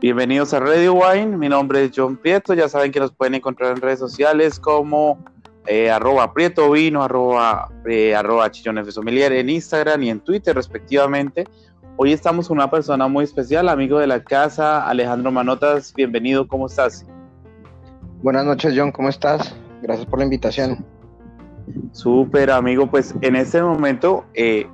Bienvenidos a Radio Wine, mi nombre es John Prieto, ya saben que nos pueden encontrar en redes sociales como eh, arroba Prieto Vino, arroba, eh, arroba en Instagram y en Twitter respectivamente. Hoy estamos con una persona muy especial, amigo de la casa, Alejandro Manotas, bienvenido, ¿cómo estás? Buenas noches John, ¿cómo estás? Gracias por la invitación. Súper amigo, pues en este momento eh,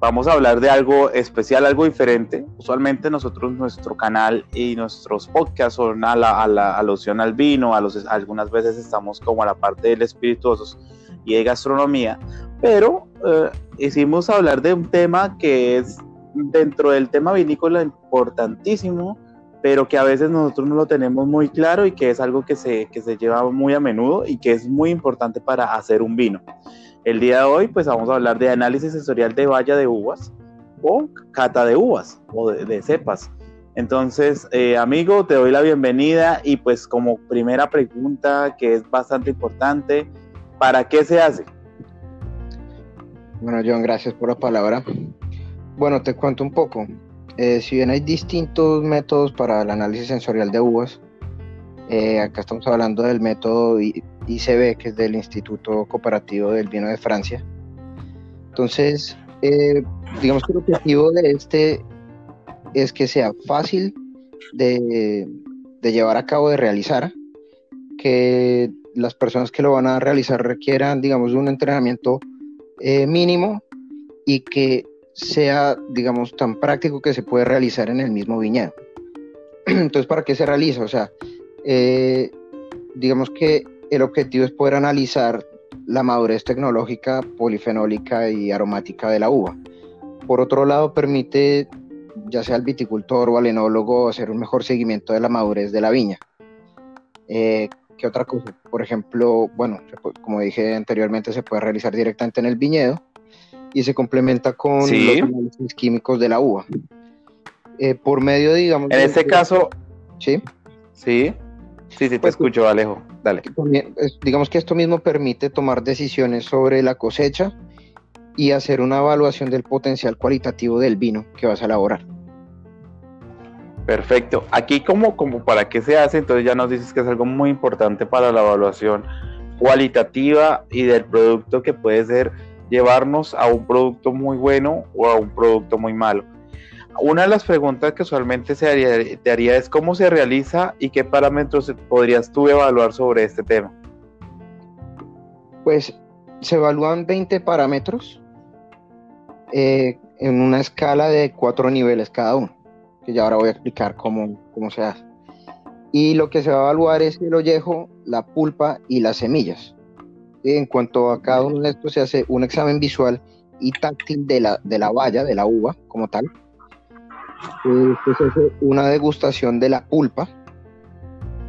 vamos a hablar de algo especial, algo diferente. Usualmente nosotros, nuestro canal y nuestros podcasts son a la, a alusión al vino, a los, algunas veces estamos como a la parte del espirituosos y de gastronomía, pero eh, hicimos hablar de un tema que es dentro del tema vinícola importantísimo, pero que a veces nosotros no lo tenemos muy claro y que es algo que se, que se lleva muy a menudo y que es muy importante para hacer un vino. El día de hoy, pues vamos a hablar de análisis sensorial de valla de uvas o cata de uvas o de, cepas. Entonces, eh, amigo, te doy la bienvenida y pues como primera pregunta que es bastante importante, ¿para qué se hace? Bueno, John, gracias por la palabra. Bueno, te cuento un poco. Eh, si bien hay distintos métodos para el análisis sensorial de uvas, eh, acá estamos hablando del método ICB, que es del Instituto Cooperativo del Vino de Francia. Entonces, eh, digamos que el objetivo de este es que sea fácil de, llevar a cabo, de realizar, que las personas que lo van a realizar requieran, digamos, un entrenamiento eh, mínimo y que sea, digamos, tan práctico que se puede realizar en el mismo viñedo. Entonces, ¿para qué se realiza? O sea, eh, digamos que el objetivo es poder analizar la madurez tecnológica, polifenólica y aromática de la uva. Por otro lado, permite ya sea al viticultor o al enólogo hacer un mejor seguimiento de la madurez de la viña. Eh, ¿Qué otra cosa? Por ejemplo, bueno, como dije anteriormente, se puede realizar directamente en el viñedo y se complementa con los análisis químicos de la uva. Eh, por medio, digamos... En este caso... Sí. Sí. Sí, sí, te pues, escucho, Alejo. Dale. digamos que esto mismo permite tomar decisiones sobre la cosecha y hacer una evaluación del potencial cualitativo del vino que vas a elaborar. Perfecto. Aquí como, como para qué se hace, entonces ya nos dices que es algo muy importante para la evaluación cualitativa y del producto que puede ser llevarnos a un producto muy bueno o a un producto muy malo una de las preguntas que usualmente se haría, te haría es cómo se realiza y qué parámetros podrías tú evaluar sobre este tema. Pues se evalúan 20 parámetros eh, en una escala de cuatro niveles cada uno, que ya ahora voy a explicar cómo, cómo se hace. Y lo que se va a evaluar es el ollejo, la pulpa y las semillas. En cuanto a cada uno de estos se hace un examen visual y táctil de la, de la valla, de la uva como tal, pues una degustación de la pulpa,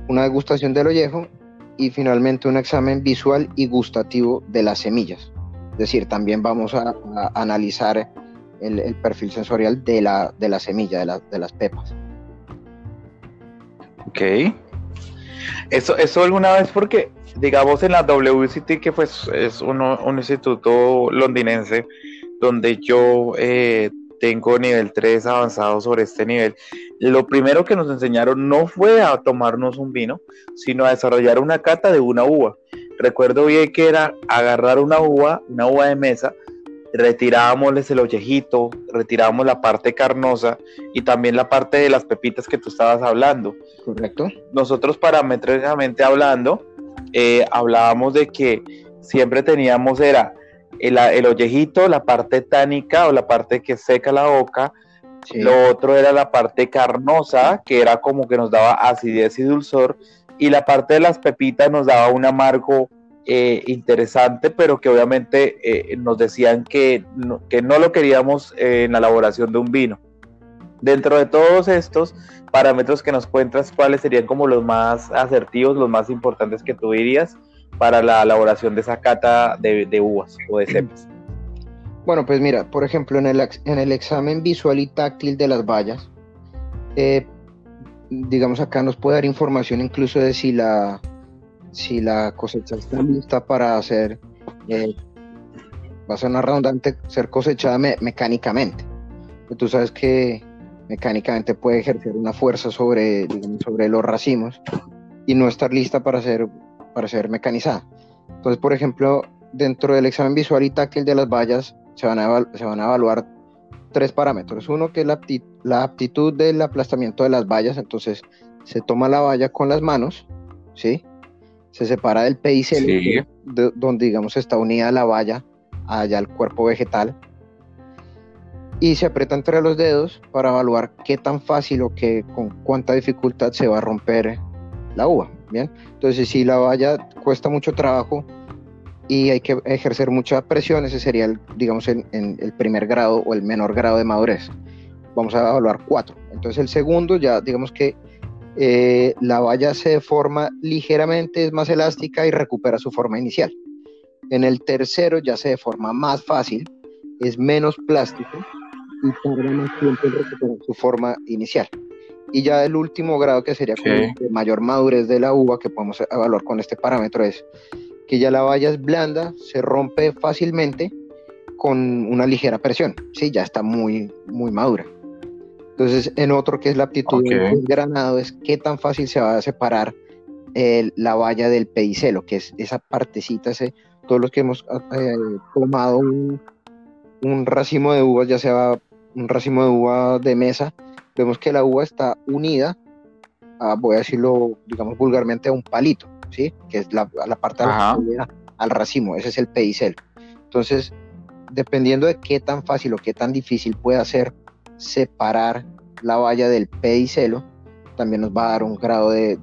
una degustación del ollejo y finalmente un examen visual y gustativo de las semillas. Es decir, también vamos a, analizar el, perfil sensorial de la, de la semilla, de, de las pepas. Ok. Eso, eso alguna vez porque, digamos, en la WCT, que pues es un instituto londinense, donde yo eh, tengo nivel 3 avanzado sobre este nivel. Lo primero que nos enseñaron no fue a tomarnos un vino, sino a desarrollar una cata de una uva. Recuerdo bien que era agarrar una uva, una uva de mesa, retirábamos el ollejito, retirábamos la parte carnosa y también la parte de las pepitas que tú estabas hablando. Correcto. Nosotros paramétricamente hablando, eh, hablábamos de que siempre teníamos era el, el ollejito, la parte tánica o la parte que seca la boca. Lo otro era la parte carnosa, que era como que nos daba acidez y dulzor. Y la parte de las pepitas nos daba un amargo eh, interesante, pero que obviamente eh, nos decían que no, que no lo queríamos eh, en la elaboración de un vino. Dentro de todos estos parámetros que nos cuentas, ¿cuáles serían como los más asertivos, los más importantes que tú dirías? para la elaboración de esa cata de, uvas o de cepas? Bueno, pues mira, por ejemplo, en el, en el examen visual y táctil de las vallas, eh, digamos acá nos puede dar información incluso de si la, si la cosecha está lista para ser eh, va a una redundante, ser cosechada mecánicamente. Tú sabes que mecánicamente puede ejercer una fuerza sobre, sobre los racimos y no estar lista para ser, para ser mecanizada. Entonces, por ejemplo, dentro del examen visual y táctil de las vallas se van a, se van a evaluar tres parámetros. Uno que es la, la aptitud del aplastamiento de las vallas, entonces se toma la valla con las manos, ¿sí? Se separa del pedicelo, donde digamos está unida la valla allá al cuerpo vegetal, y se aprieta entre los dedos para evaluar qué tan fácil o qué, con cuánta dificultad se va a romper la uva, ¿bien? Entonces, si la valla cuesta mucho trabajo y hay que ejercer mucha presión, ese sería, el, digamos, el, el primer grado o el menor grado de madurez. Vamos a evaluar cuatro. Entonces, el segundo ya, digamos que eh, la valla se deforma ligeramente, es más elástica y recupera su forma inicial. En el tercero ya se deforma más fácil, es menos plástico y tarda más tiempo en recuperar su forma inicial. Y ya el último grado, que sería de mayor madurez de la uva, que podemos evaluar con este parámetro, es que ya la valla es blanda, se rompe fácilmente con una ligera presión. Sí, ya está muy, muy madura. Entonces, en otro que es la aptitud del granado, es qué tan fácil se va a separar la valla del pedicelo, que es esa partecita, ese, todos los que hemos eh, tomado un, racimo de uvas, ya sea un racimo de uva de mesa, vemos que la uva está unida, voy a decirlo, digamos vulgarmente, a un palito, ¿sí? Que es la, parte al racimo, ese es el pedicelo. Entonces, dependiendo de qué tan fácil o qué tan difícil pueda ser separar la valla del pedicelo, también nos va a dar un grado de,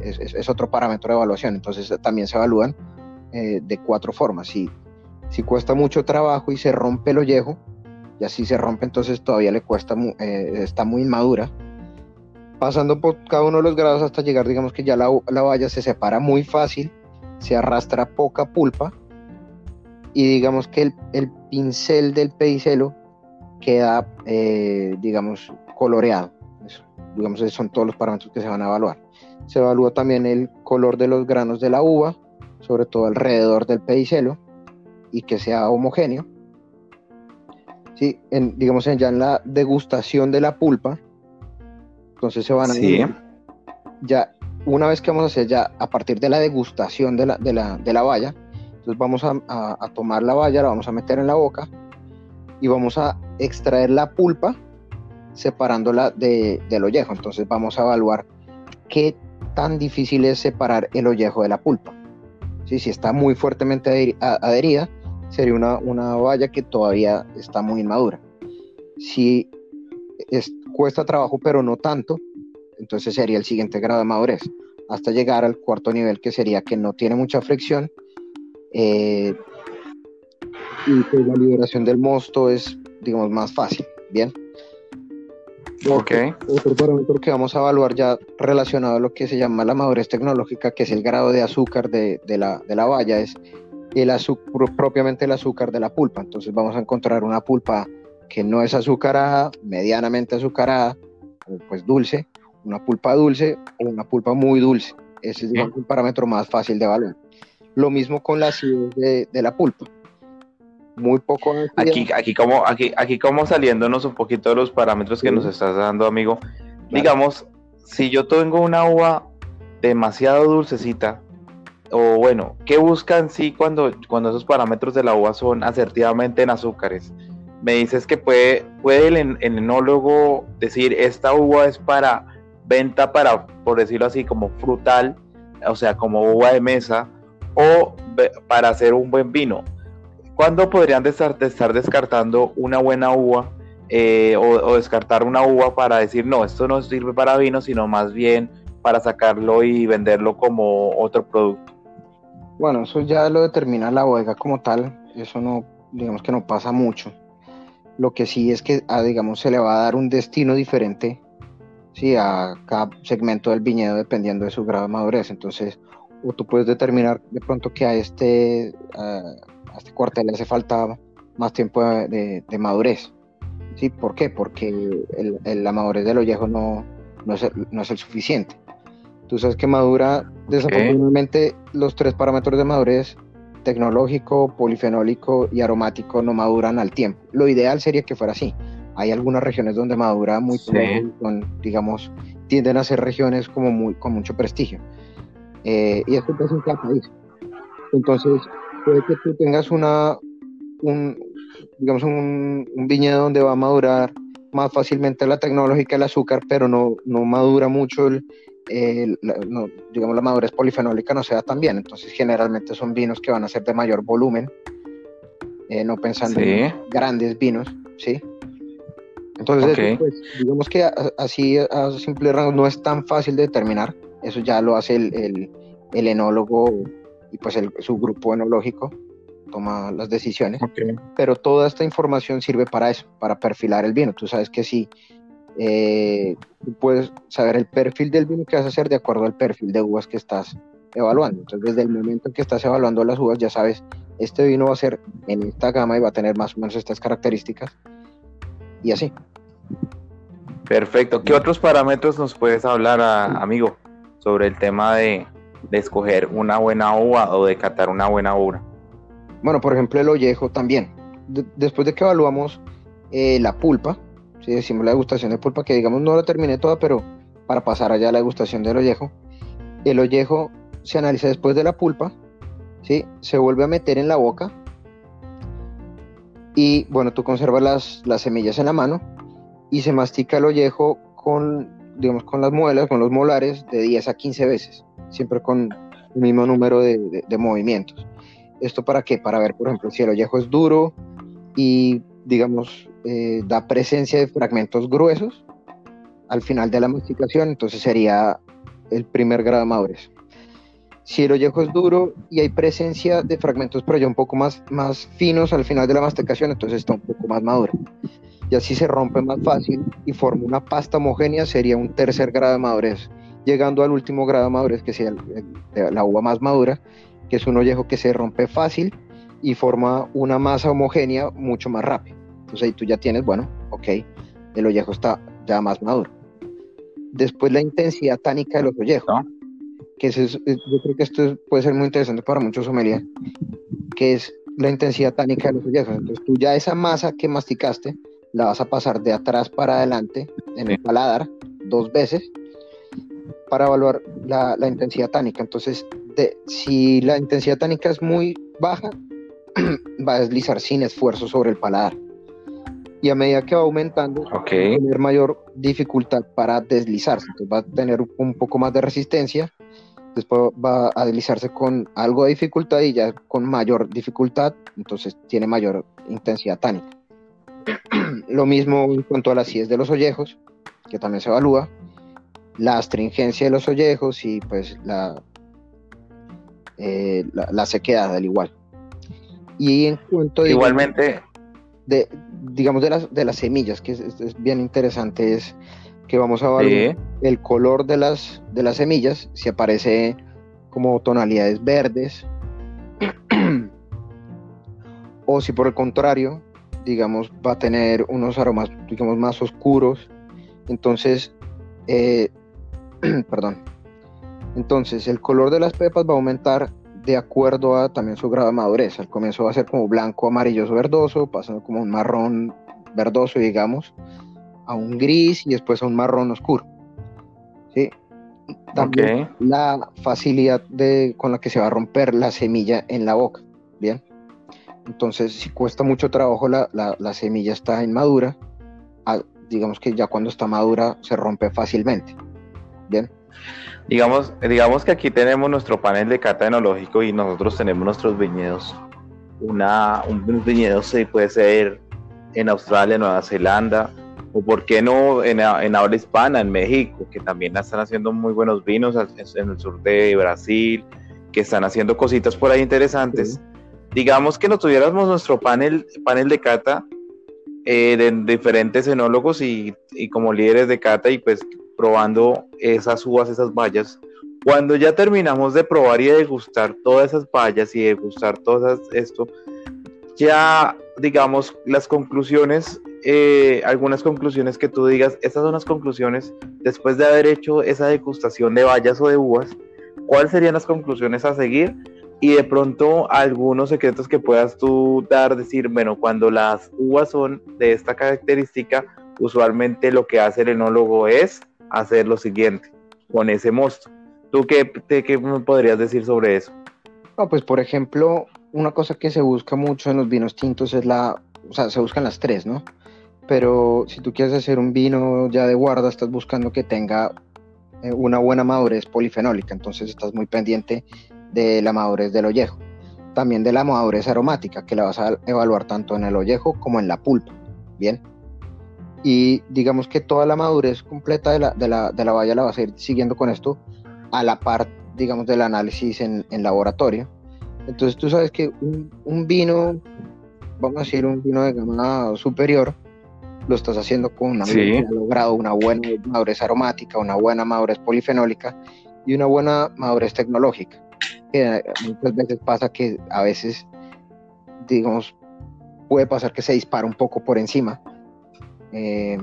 es, otro parámetro de evaluación, entonces también se evalúan eh, de cuatro formas. Si, si cuesta mucho trabajo y se rompe el ollejo, y así se rompe, entonces todavía le cuesta, eh, está muy inmadura. Pasando por cada uno de los grados hasta llegar, digamos que ya la, la valla se separa muy fácil, se arrastra poca pulpa, y digamos que el, el pincel del pedicelo queda, eh, digamos, coloreado. digamos, esos son todos los parámetros que se van a evaluar. Se evalúa también el color de los granos de la uva, sobre todo alrededor del pedicelo, y que sea homogéneo. Sí, en, digamos, ya en la degustación de la pulpa, entonces se van a... Sí. Ya, una vez que vamos a hacer ya, a partir de la degustación de la, de la, de la valla, entonces vamos a, a tomar la valla, la vamos a meter en la boca, y vamos a extraer la pulpa separándola de, del ollejo. Entonces vamos a evaluar qué tan difícil es separar el ollejo de la pulpa. Si está muy fuertemente adherida, sería una, una valla que todavía está muy inmadura. Si cuesta trabajo pero no tanto, entonces sería el siguiente grado de madurez, hasta llegar al cuarto nivel que sería que no tiene mucha fricción, eh, y que la liberación del mosto es, digamos, más fácil. Bien. Ok. Otro parámetro que vamos a evaluar ya relacionado a lo que se llama la madurez tecnológica, que es el grado de azúcar de, la, de la valla, es el azúcar, propiamente el azúcar de la pulpa. Entonces vamos a encontrar una pulpa que no es azucarada, medianamente azucarada, pues dulce, una pulpa dulce o una pulpa muy dulce. Ese es un parámetro más fácil de evaluar. Lo mismo con la acidez de, de la pulpa muy poco. Aquí, aquí, como, aquí, aquí como saliéndonos un poquito de los parámetros que nos estás dando, amigo. Digamos, si yo tengo una uva demasiado dulcecita, o bueno, ¿qué buscan sí cuando, cuando esos parámetros de la uva son asertivamente en azúcares? Me dices que puede, puede el, enólogo decir, esta uva es para venta para, por decirlo así, como frutal, o sea, como uva de mesa, o para hacer un buen vino. ¿Cuándo podrían estar, estar descartando una buena uva eh, o, descartar una uva para decir, no, esto no sirve para vino, sino más bien para sacarlo y venderlo como otro producto? Bueno, eso ya lo determina la bodega como tal, eso no, digamos que no pasa mucho. Lo que sí es que, ah, digamos, se le va a dar un destino diferente ¿sí? a cada segmento del viñedo dependiendo de su grado de madurez. Entonces, o tú puedes determinar de pronto que a este, a este cuartel le hace falta más tiempo de, madurez. ¿Sí? ¿Por qué? Porque el, la madurez del ollejo no, no, es, no es el suficiente. Tú sabes que madura, desafortunadamente, los tres parámetros de madurez tecnológico, polifenólico y aromático no maduran al tiempo. Lo ideal sería que fuera así. Hay algunas regiones donde madura muy poco, digamos, tienden a ser regiones como muy, con mucho prestigio. Eh, y esto pasa en cada país. Entonces, puede que tú tengas una, un, digamos, un, viñedo donde va a madurar más fácilmente la tecnológica el azúcar, pero no, no madura mucho el, la, digamos, la madurez polifenólica no se da tan bien. Entonces, generalmente son vinos que van a ser de mayor volumen, eh, no pensando en grandes vinos, ¿sí? Entonces, pues, digamos que así a simple rango no es tan fácil de determinar. Eso ya lo hace el, el, el enólogo y pues el, su grupo enológico toma las decisiones. Pero toda esta información sirve para eso, para perfilar el vino. Tú sabes que si eh, puedes saber el perfil del vino que vas a hacer de acuerdo al perfil de uvas que estás evaluando. Entonces, desde el momento en que estás evaluando las uvas, ya sabes, este vino va a ser en esta gama y va a tener más o menos estas características. Y así. Perfecto. ¿Qué otros parámetros nos puedes hablar, amigo, sobre el tema de, de escoger una buena uva o de catar una buena uva? Bueno, por ejemplo, el ollejo también. después de que evaluamos eh, la pulpa, si decimos la degustación de pulpa, que digamos no la terminé toda, pero para pasar allá a la degustación del ollejo, el ollejo se analiza después de la pulpa, ¿sí? se vuelve a meter en la boca y bueno, tú conservas las, las semillas en la mano y se mastica el ollejo con, digamos, con las muelas, con los molares de 10 a 15 veces, siempre con el mismo número de, de movimientos. ¿Esto para qué? Para ver, por ejemplo, si el ollejo es duro y, digamos, eh, da presencia de fragmentos gruesos al final de la masticación, entonces sería el primer grado de madurez. Si el ollejo es duro y hay presencia de fragmentos pero ya un poco más, más finos al final de la masticación, entonces está un poco más maduro. Y así se rompe más fácil y forma una pasta homogénea, sería un tercer grado de madurez. Llegando al último grado de madurez, que sería la uva más madura, que es un ollejo que se rompe fácil y forma una masa homogénea mucho más rápido. Entonces ahí tú ya tienes, bueno, ok, el ollejo está ya más maduro. Después la intensidad tánica de los ollejos, que es, yo creo que esto puede ser muy interesante para muchos sommeliers, que es la intensidad tánica de los ollejos. Entonces tú ya esa masa que masticaste la vas a pasar de atrás para adelante en el paladar dos veces para evaluar la, la intensidad tánica. Entonces si la intensidad tánica es muy baja, va a deslizar sin esfuerzo sobre el paladar. Y a medida que va aumentando, va a tener mayor dificultad para deslizarse. Entonces va a tener un poco más de resistencia. Después va a deslizarse con algo de dificultad y ya con mayor dificultad, entonces tiene mayor intensidad tánica. Lo mismo en cuanto a la acidez de los ollejos, que también se evalúa, la astringencia de los ollejos y pues la, eh, la, sequedad al igual. Y en cuanto igualmente de, digamos de las de las semillas que es, bien interesante es que vamos a ver el color de las de las semillas si aparece como tonalidades verdes o si por el contrario digamos va a tener unos aromas digamos más oscuros. Entonces eh, perdón. Entonces, el color de las pepas va a aumentar de acuerdo a también su grado de madurez. Al comienzo va a ser como blanco, amarilloso, verdoso, pasando como un marrón verdoso, digamos, a un gris y después a un marrón oscuro. ¿Sí? También la facilidad de, con la que se va a romper la semilla en la boca. Bien. Entonces, si cuesta mucho trabajo, la, la, semilla está inmadura, digamos que ya cuando está madura se rompe fácilmente. Bien. Digamos, digamos que aquí tenemos nuestro panel de cata enológico y nosotros tenemos nuestros viñedos. Una, un viñedo se puede ser en Australia, Nueva Zelanda, o por qué no en, en, habla hispana, en México, que también están haciendo muy buenos vinos en el sur de Brasil, que están haciendo cositas por ahí interesantes. Digamos que nos tuviéramos nuestro panel, panel de cata eh, de diferentes enólogos y, y, como líderes de cata y pues probando esas uvas, esas vallas. Cuando ya terminamos de probar y de degustar todas esas vallas y de degustar todo esto, ya digamos las conclusiones, eh, algunas conclusiones que tú digas, estas son las conclusiones después de haber hecho esa degustación de vallas o de uvas, ¿cuáles serían las conclusiones a seguir y de pronto algunos secretos que puedas tú dar, decir, bueno, cuando las uvas son de esta característica, usualmente lo que hace el enólogo es hacer lo siguiente con ese mosto. ¿Tú qué, qué me podrías decir sobre eso? No, pues por ejemplo, una cosa que se busca mucho en los vinos tintos es la, o sea, se buscan las tres, ¿no? Pero si tú quieres hacer un vino ya de guarda, estás buscando que tenga eh, una buena madurez polifenólica, entonces estás muy pendiente de la madurez del ollejo. También de la madurez aromática, que la vas a evaluar tanto en el ollejo como en la pulpa. Bien. Y digamos que toda la madurez completa de la, de la, de la valla la vas a ir siguiendo con esto a la par, digamos, del análisis en, en laboratorio. Entonces tú sabes que un, un, vino, vamos a decir un vino de gama superior, lo estás haciendo con una sí. logrado una buena madurez aromática, una buena madurez polifenólica y una buena madurez tecnológica que muchas veces pasa que a veces, digamos, puede pasar que se dispara un poco por encima. Eh,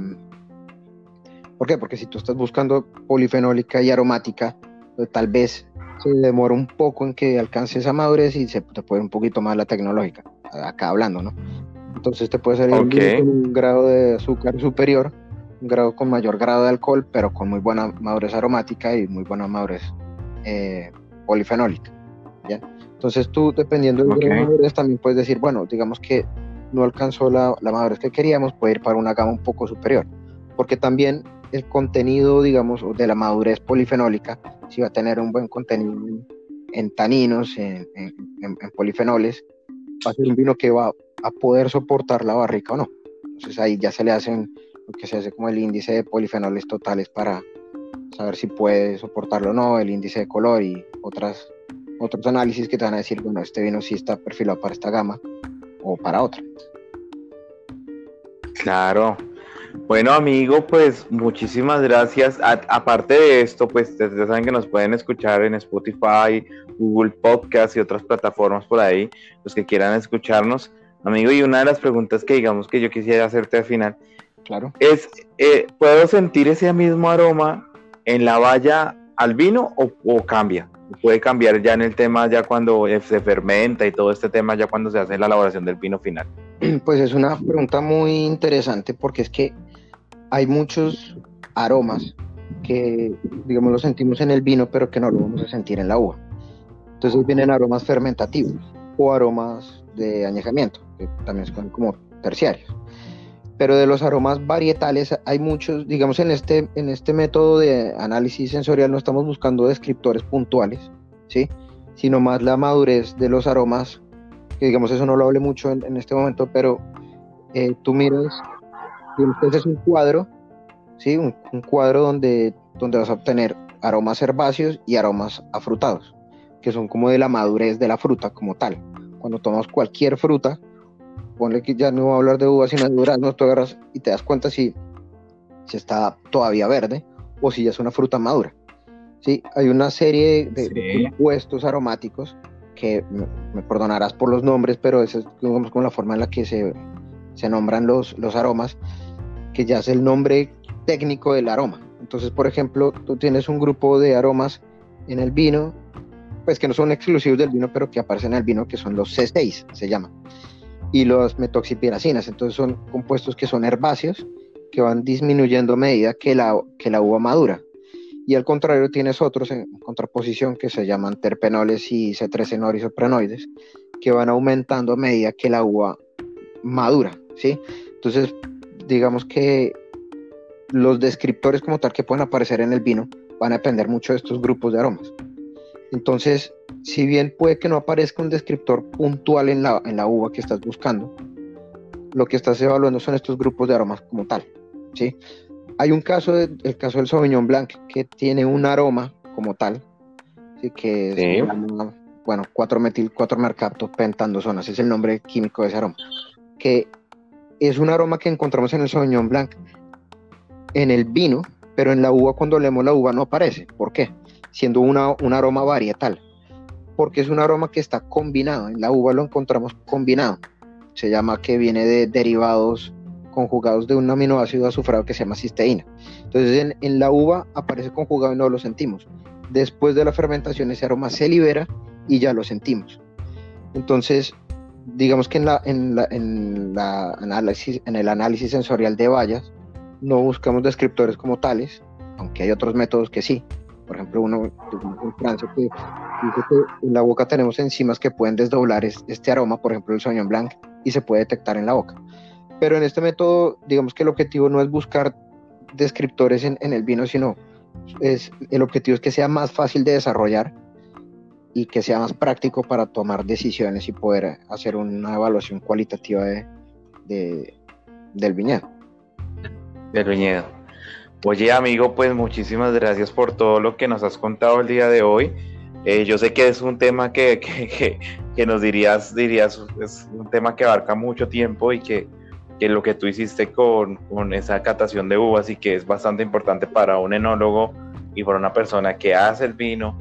¿Por qué? Porque si tú estás buscando polifenólica y aromática, pues tal vez se demora un poco en que alcance esa madurez y se te puede un poquito más la tecnológica, acá hablando, ¿no? Entonces te puede salir okay. un, un grado de azúcar superior, un grado con mayor grado de alcohol, pero con muy buena madurez aromática y muy buena madurez eh, polifenólica. Entonces tú, dependiendo de okay. la madurez, también puedes decir, bueno, digamos que no alcanzó la, la madurez que queríamos, puede ir para una gama un poco superior, porque también el contenido, digamos, de la madurez polifenólica, si va a tener un buen contenido en, taninos, en, en, en, polifenoles, va a ser un vino que va a poder soportar la barrica o no. Entonces ahí ya se le hacen lo que se hace como el índice de polifenoles totales para saber si puede soportarlo o no, el índice de color y otras otros análisis que te van a decir, bueno, este vino sí está perfilado para esta gama o para otra. Claro. Bueno, amigo, pues muchísimas gracias. A, aparte de esto, pues ya saben que nos pueden escuchar en Spotify, Google Podcast y otras plataformas por ahí, los que quieran escucharnos. Amigo, y una de las preguntas que digamos que yo quisiera hacerte al final, claro. es, eh, ¿puedo sentir ese mismo aroma en la valla al vino o, o cambia? Puede cambiar ya en el tema, ya cuando se fermenta y todo este tema, ya cuando se hace la elaboración del vino final? Pues es una pregunta muy interesante porque es que hay muchos aromas que, digamos, lo sentimos en el vino, pero que no lo vamos a sentir en la uva. Entonces vienen aromas fermentativos o aromas de añejamiento, que también son como terciarios pero de los aromas varietales hay muchos, digamos en este, en este método de análisis sensorial no estamos buscando descriptores puntuales, ¿sí? sino más la madurez de los aromas, que digamos eso no lo hable mucho en, este momento, pero eh, tú miras, este es un cuadro, ¿sí? Un, un, cuadro donde, donde vas a obtener aromas herbáceos y aromas afrutados, que son como de la madurez de la fruta como tal. Cuando tomas cualquier fruta, ponle que ya no voy a hablar de uvas sino de duraznos, tú agarras y te das cuenta si, si está todavía verde o si ya es una fruta madura. ¿sí? Hay una serie de, sí. de compuestos aromáticos que me, me, perdonarás por los nombres, pero esa es digamos, como la forma en la que se, se nombran los, los aromas, que ya es el nombre técnico del aroma. Entonces, por ejemplo, tú tienes un grupo de aromas en el vino, pues que no son exclusivos del vino, pero que aparecen en el vino, que son los C6, se llama y las metoxipiracinas. Entonces son compuestos que son herbáceos que van disminuyendo a medida que la, que la uva madura. Y al contrario tienes otros en contraposición que se llaman terpenoles y C13 isoprenoides que van aumentando a medida que la uva madura, ¿sí? Entonces, digamos que los descriptores como tal que pueden aparecer en el vino van a depender mucho de estos grupos de aromas. Entonces, si bien puede que no aparezca un descriptor puntual en la, en la uva que estás buscando, lo que estás evaluando son estos grupos de aromas como tal. ¿sí? Hay un caso, de, el caso del Sauvignon Blanc, que tiene un aroma como tal, ¿sí? que es, sí. llama, bueno, 4-metil, 4-mercapto pentandosonas, es el nombre químico de ese aroma, que es un aroma que encontramos en el Sauvignon Blanc en el vino, pero en la uva cuando leemos la uva no aparece. ¿Por qué? siendo una, un aroma varietal, porque es un aroma que está combinado, en la uva lo encontramos combinado, se llama que viene de derivados conjugados de un aminoácido azufrado que se llama cisteína. Entonces en, la uva aparece conjugado y no lo sentimos. Después de la fermentación ese aroma se libera y ya lo sentimos. Entonces, digamos que en, la, análisis, en el análisis sensorial de bayas no buscamos descriptores como tales, aunque hay otros métodos que sí. Por ejemplo, uno en Francia que dice que en la boca tenemos enzimas que pueden desdoblar este aroma, por ejemplo el Sauvignon Blanc, y se puede detectar en la boca. Pero en este método, digamos que el objetivo no es buscar descriptores en, el vino, sino es, el objetivo es que sea más fácil de desarrollar y que sea más práctico para tomar decisiones y poder hacer una evaluación cualitativa de del viñedo. Del viñedo. Oye, amigo, pues muchísimas gracias por todo lo que nos has contado el día de hoy. Eh, yo sé que es un tema que, que, que, nos dirías, dirías, es un tema que abarca mucho tiempo y que, que lo que tú hiciste con, con, esa catación de uvas y que es bastante importante para un enólogo y para una persona que hace el vino,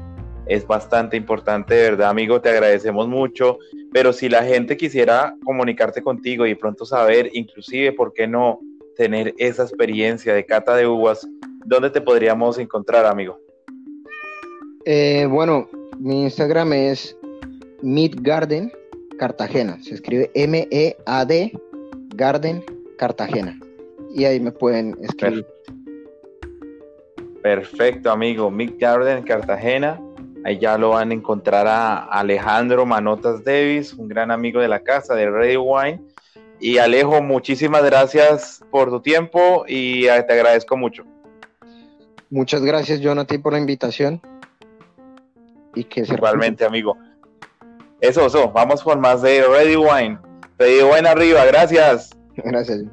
es bastante importante, de verdad, amigo, te agradecemos mucho, pero si la gente quisiera comunicarte contigo y pronto saber, inclusive, ¿por qué no? Tener esa experiencia de cata de uvas, ¿dónde te podríamos encontrar, amigo? Eh, bueno, mi Instagram es Mead Garden Cartagena. Se escribe M-E-A-D Garden Cartagena. Y ahí me pueden escribir. Perfecto, amigo. Mead Garden Cartagena. Ahí ya lo van a encontrar a Alejandro Manotas Davis, un gran amigo de la casa de Ready Wine y Alejo, muchísimas gracias por tu tiempo y te agradezco mucho. Muchas gracias, Jonathan, por la invitación. Y que Igualmente, amigo. Eso, eso, vamos por más de Ready Wine. Ready Wine arriba, gracias. Gracias.